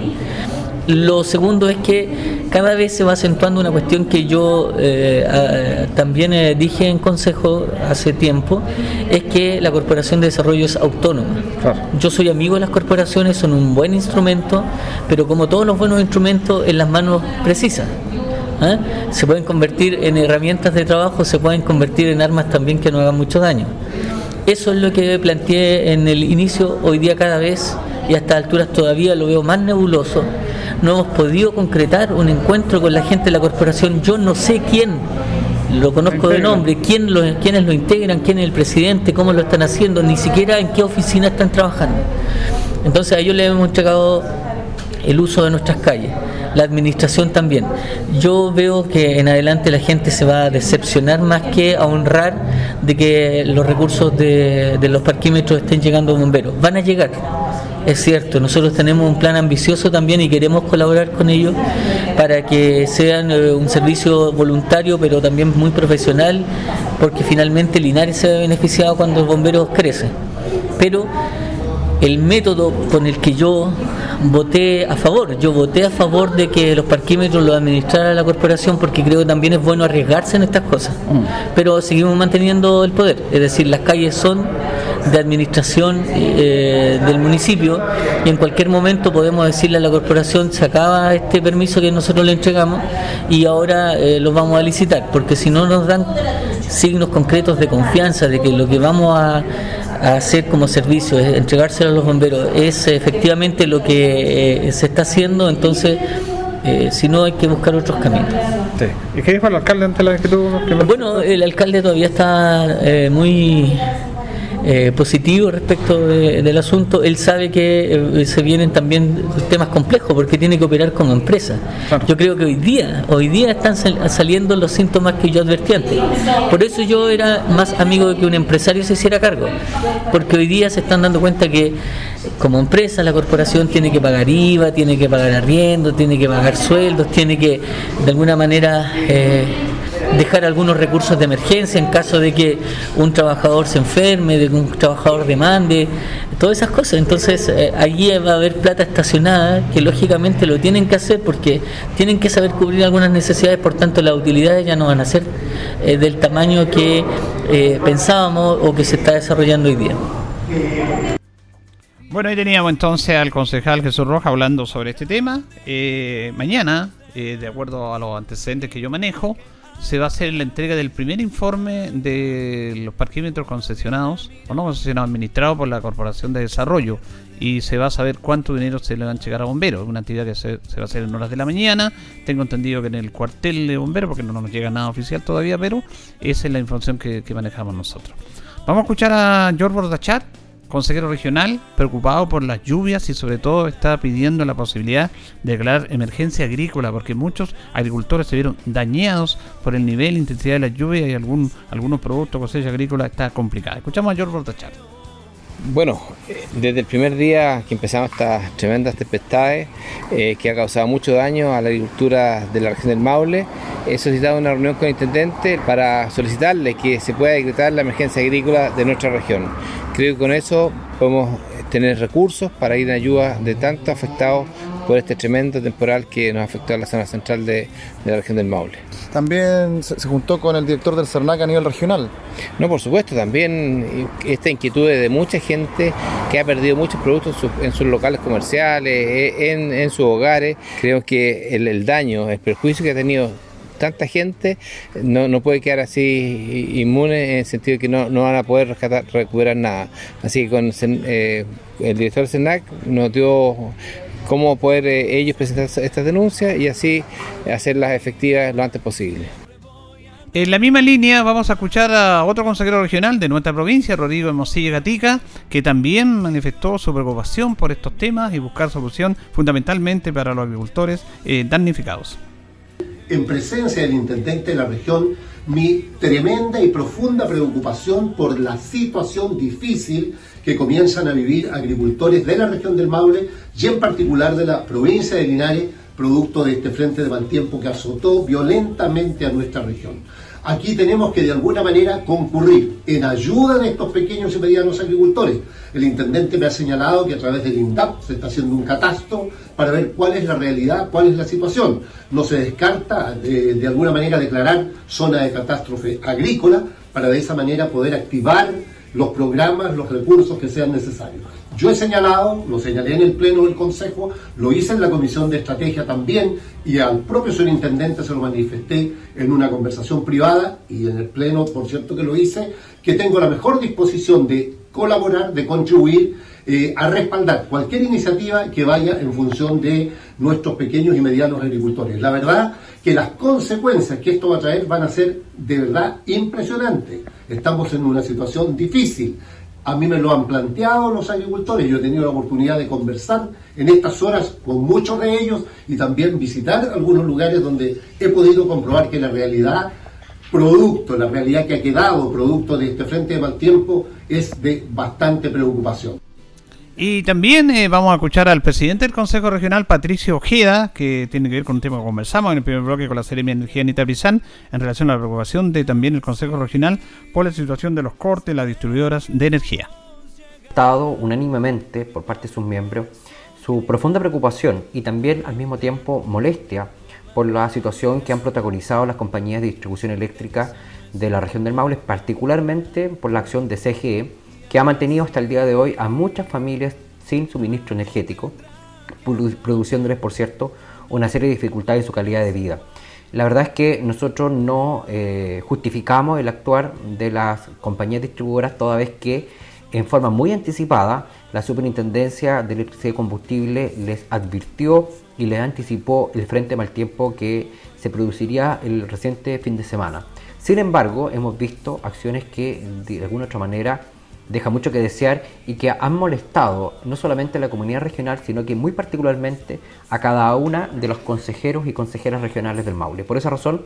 Lo segundo es que cada vez se va acentuando una cuestión que yo eh, también eh, dije en consejo hace tiempo, es que la Corporación de Desarrollo es autónoma. Yo soy amigo de las corporaciones, son un buen instrumento, pero como todos los buenos instrumentos, en las manos precisas. ¿eh? Se pueden convertir en herramientas de trabajo, se pueden convertir en armas también que no hagan mucho daño. Eso es lo que planteé en el inicio, hoy día cada vez, y a estas alturas todavía lo veo más nebuloso no hemos podido concretar un encuentro con la gente de la corporación. Yo no sé quién, lo conozco de nombre, quién lo, quiénes lo integran, quién es el presidente, cómo lo están haciendo, ni siquiera en qué oficina están trabajando. Entonces a ellos les hemos entregado el uso de nuestras calles, la administración también. Yo veo que en adelante la gente se va a decepcionar más que a honrar de que los recursos de, de los parquímetros estén llegando a bomberos. Van a llegar es cierto, nosotros tenemos un plan ambicioso también y queremos colaborar con ellos para que sean eh, un servicio voluntario pero también muy profesional, porque finalmente Linares se ha beneficiado cuando los bomberos crecen. Pero el método con el que yo voté a favor. Yo voté a favor de que los parquímetros los administrara la corporación porque creo que también es bueno arriesgarse en estas cosas. Mm. Pero seguimos manteniendo el poder. Es decir, las calles son de administración eh, del municipio y en cualquier momento podemos decirle a la corporación se acaba este permiso que nosotros le entregamos y ahora eh, lo vamos a licitar porque si no nos dan signos concretos de confianza de que lo que vamos a, hacer como servicio es entregárselo a los bomberos es efectivamente lo que eh, se está haciendo entonces Eh, si no, hay que buscar otros caminos. ¿Y qué dijo el alcalde ante la que tuvo? Bueno, el alcalde todavía está eh, muy eh, positivo respecto del asunto. Él sabe que eh, se vienen también temas complejos porque tiene que operar como empresa. Yo creo que hoy día, hoy día están saliendo los síntomas que yo advertí antes. Por eso yo era más amigo de que un empresario se hiciera cargo, porque hoy día se están dando cuenta que como empresa la corporación tiene que pagar IVA, tiene que pagar arriendo, tiene que pagar sueldos, tiene que de alguna manera eh, dejar algunos recursos de emergencia en caso de que un trabajador se enferme, de que un trabajador demande, todas esas cosas. Entonces eh, allí va a haber plata estacionada que lógicamente lo tienen que hacer porque tienen que saber cubrir algunas necesidades, por tanto las utilidades ya no van a ser eh, del tamaño que eh, pensábamos o que se está desarrollando hoy día. Bueno, ahí teníamos entonces al concejal Jesús Roja hablando sobre este tema. mañana, de acuerdo a los antecedentes que yo manejo, se va a hacer la entrega del primer informe de los parquímetros concesionados, o no concesionados, administrados por la Corporación de Desarrollo. Y se va a saber cuánto dinero se le van a llegar a bomberos. Una actividad que se, va a hacer en horas de la mañana. Tengo entendido que en el cuartel de bomberos, porque no nos llega nada oficial todavía, pero esa es la información que, manejamos nosotros. Vamos a escuchar a George Bordachat consejero regional, preocupado por las lluvias y sobre todo está pidiendo la posibilidad de declarar emergencia agrícola porque muchos agricultores se vieron dañados por el nivel e intensidad de las lluvias y algún, algunos productos cosecha agrícola está complicada. Escuchamos a George Bortachar. Bueno, desde el primer día que empezamos estas tremendas tempestades, eh, que ha causado mucho daño a la agricultura de la región del Maule, he solicitado una reunión con el intendente para solicitarle que se pueda decretar la emergencia agrícola de nuestra región. Creo que con eso podemos tener recursos para ir en ayuda de tantos afectados por este tremendo temporal que nos afectó a la zona central de, la región del Maule. ¿También se, juntó con el director del CERNAC a nivel regional? No, por supuesto, también esta inquietud de mucha gente que ha perdido muchos productos en sus, locales comerciales, eh, en, sus hogares. Creo que el, el daño, el perjuicio que ha tenido tanta gente no, no puede quedar así inmune en el sentido de que no, no van a poder rescatar, recuperar nada. Así que con eh, el director del SENAC nos dio cómo poder eh, ellos presentar estas denuncias y así hacerlas efectivas lo antes posible. En la misma línea vamos a escuchar a otro consejero regional de nuestra provincia, Rodrigo Mosilla Gatica, que también manifestó su preocupación por estos temas y buscar solución fundamentalmente para los agricultores eh, damnificados en presencia del intendente de la región mi tremenda y profunda preocupación por la situación difícil que comienzan a vivir agricultores de la región del Maule y en particular de la provincia de Linares, producto de este frente de mal tiempo que azotó violentamente a nuestra región. Aquí tenemos que de alguna manera concurrir en ayuda de estos pequeños y medianos agricultores. El intendente me ha señalado que a través del INDAP se está haciendo un catastro para ver cuál es la realidad, cuál es la situación. No se descarta de, de alguna manera declarar zona de catástrofe agrícola para de esa manera poder activar los programas, los recursos que sean necesarios. Yo he señalado, lo señalé en el Pleno del Consejo, lo hice en la Comisión de Estrategia también y al propio señor Intendente se lo manifesté en una conversación privada y en el Pleno, por cierto que lo hice, que tengo la mejor disposición de colaborar, de contribuir eh, a respaldar cualquier iniciativa que vaya en función de nuestros pequeños y medianos agricultores. La verdad que las consecuencias que esto va a traer van a ser de verdad impresionantes. Estamos en una situación difícil a mí me lo han planteado los agricultores, yo he tenido la oportunidad de conversar en estas horas con muchos de ellos y también visitar algunos lugares donde he podido comprobar que la realidad, producto, la realidad que ha quedado producto de este frente de mal tiempo, es de bastante preocupación. Y también eh, vamos a escuchar al presidente del Consejo Regional, Patricio Ojeda, que tiene que ver con un tema que conversamos en el primer bloque con la serie Energía Anita Brizán, en relación a la preocupación de también el Consejo Regional por la situación de los cortes, las distribuidoras de energía. Estado unánimemente por parte de sus miembros su profunda preocupación y también al mismo tiempo molestia por la situación que han protagonizado las compañías de distribución eléctrica de la región del Maule, particularmente por la acción de CGE que ha mantenido hasta el día de hoy a muchas familias sin suministro energético, produciéndoles, por cierto, una serie de dificultades en su calidad de vida. La verdad es que nosotros no eh, justificamos el actuar de las compañías distribuidoras toda vez que en forma muy anticipada la Superintendencia de Electricidad y Combustible les advirtió y les anticipó el frente mal tiempo que se produciría el reciente fin de semana. Sin embargo, hemos visto acciones que de alguna otra manera deja mucho que desear y que han molestado no solamente a la comunidad regional, sino que muy particularmente a cada una de los consejeros y consejeras regionales del Maule. Por esa razón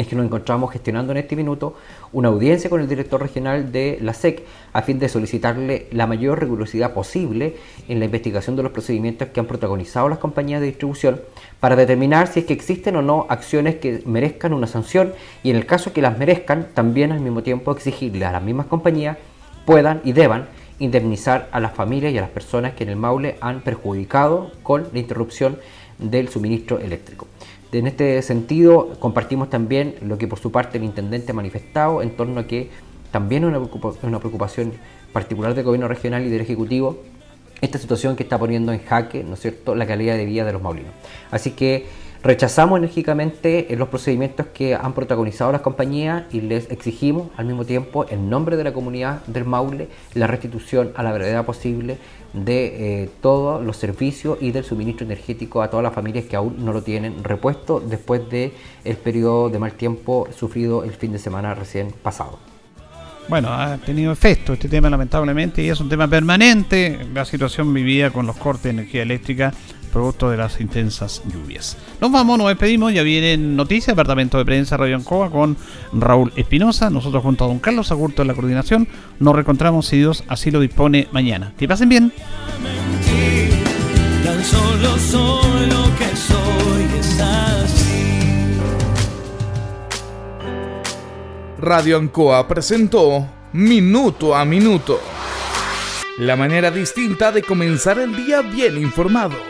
es que nos encontramos gestionando en este minuto una audiencia con el director regional de la SEC a fin de solicitarle la mayor rigurosidad posible en la investigación de los procedimientos que han protagonizado las compañías de distribución para determinar si es que existen o no acciones que merezcan una sanción y en el caso que las merezcan también al mismo tiempo exigirle a las mismas compañías puedan y deban indemnizar a las familias y a las personas que en el Maule han perjudicado con la interrupción del suministro eléctrico. En este sentido, compartimos también lo que por su parte el intendente ha manifestado en torno a que también es una preocupación particular del gobierno regional y del Ejecutivo esta situación que está poniendo en jaque, ¿no es cierto?, la calidad de vida de los maulinos. Así que Rechazamos enérgicamente los procedimientos que han protagonizado las compañías y les exigimos al mismo tiempo, en nombre de la comunidad del Maule, la restitución a la brevedad posible de eh, todos los servicios y del suministro energético a todas las familias que aún no lo tienen repuesto después del el periodo de mal tiempo sufrido el fin de semana recién pasado. Bueno, ha tenido efecto este tema lamentablemente y es un tema permanente, la situación vivida con los cortes de energía eléctrica producto de las intensas lluvias. Nos vamos, nos despedimos, ya vienen noticias, Departamento de Prensa Radio Ancoa con Raúl Espinosa, nosotros junto a don Carlos Agurto en la coordinación, nos reencontramos si Dios así lo dispone mañana. Que pasen bien. Radio Ancoa presentó Minuto a Minuto. La manera distinta de comenzar el día bien informado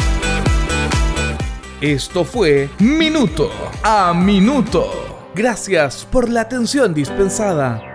Esto fue Minuto a Minuto. Gracias por la atención dispensada.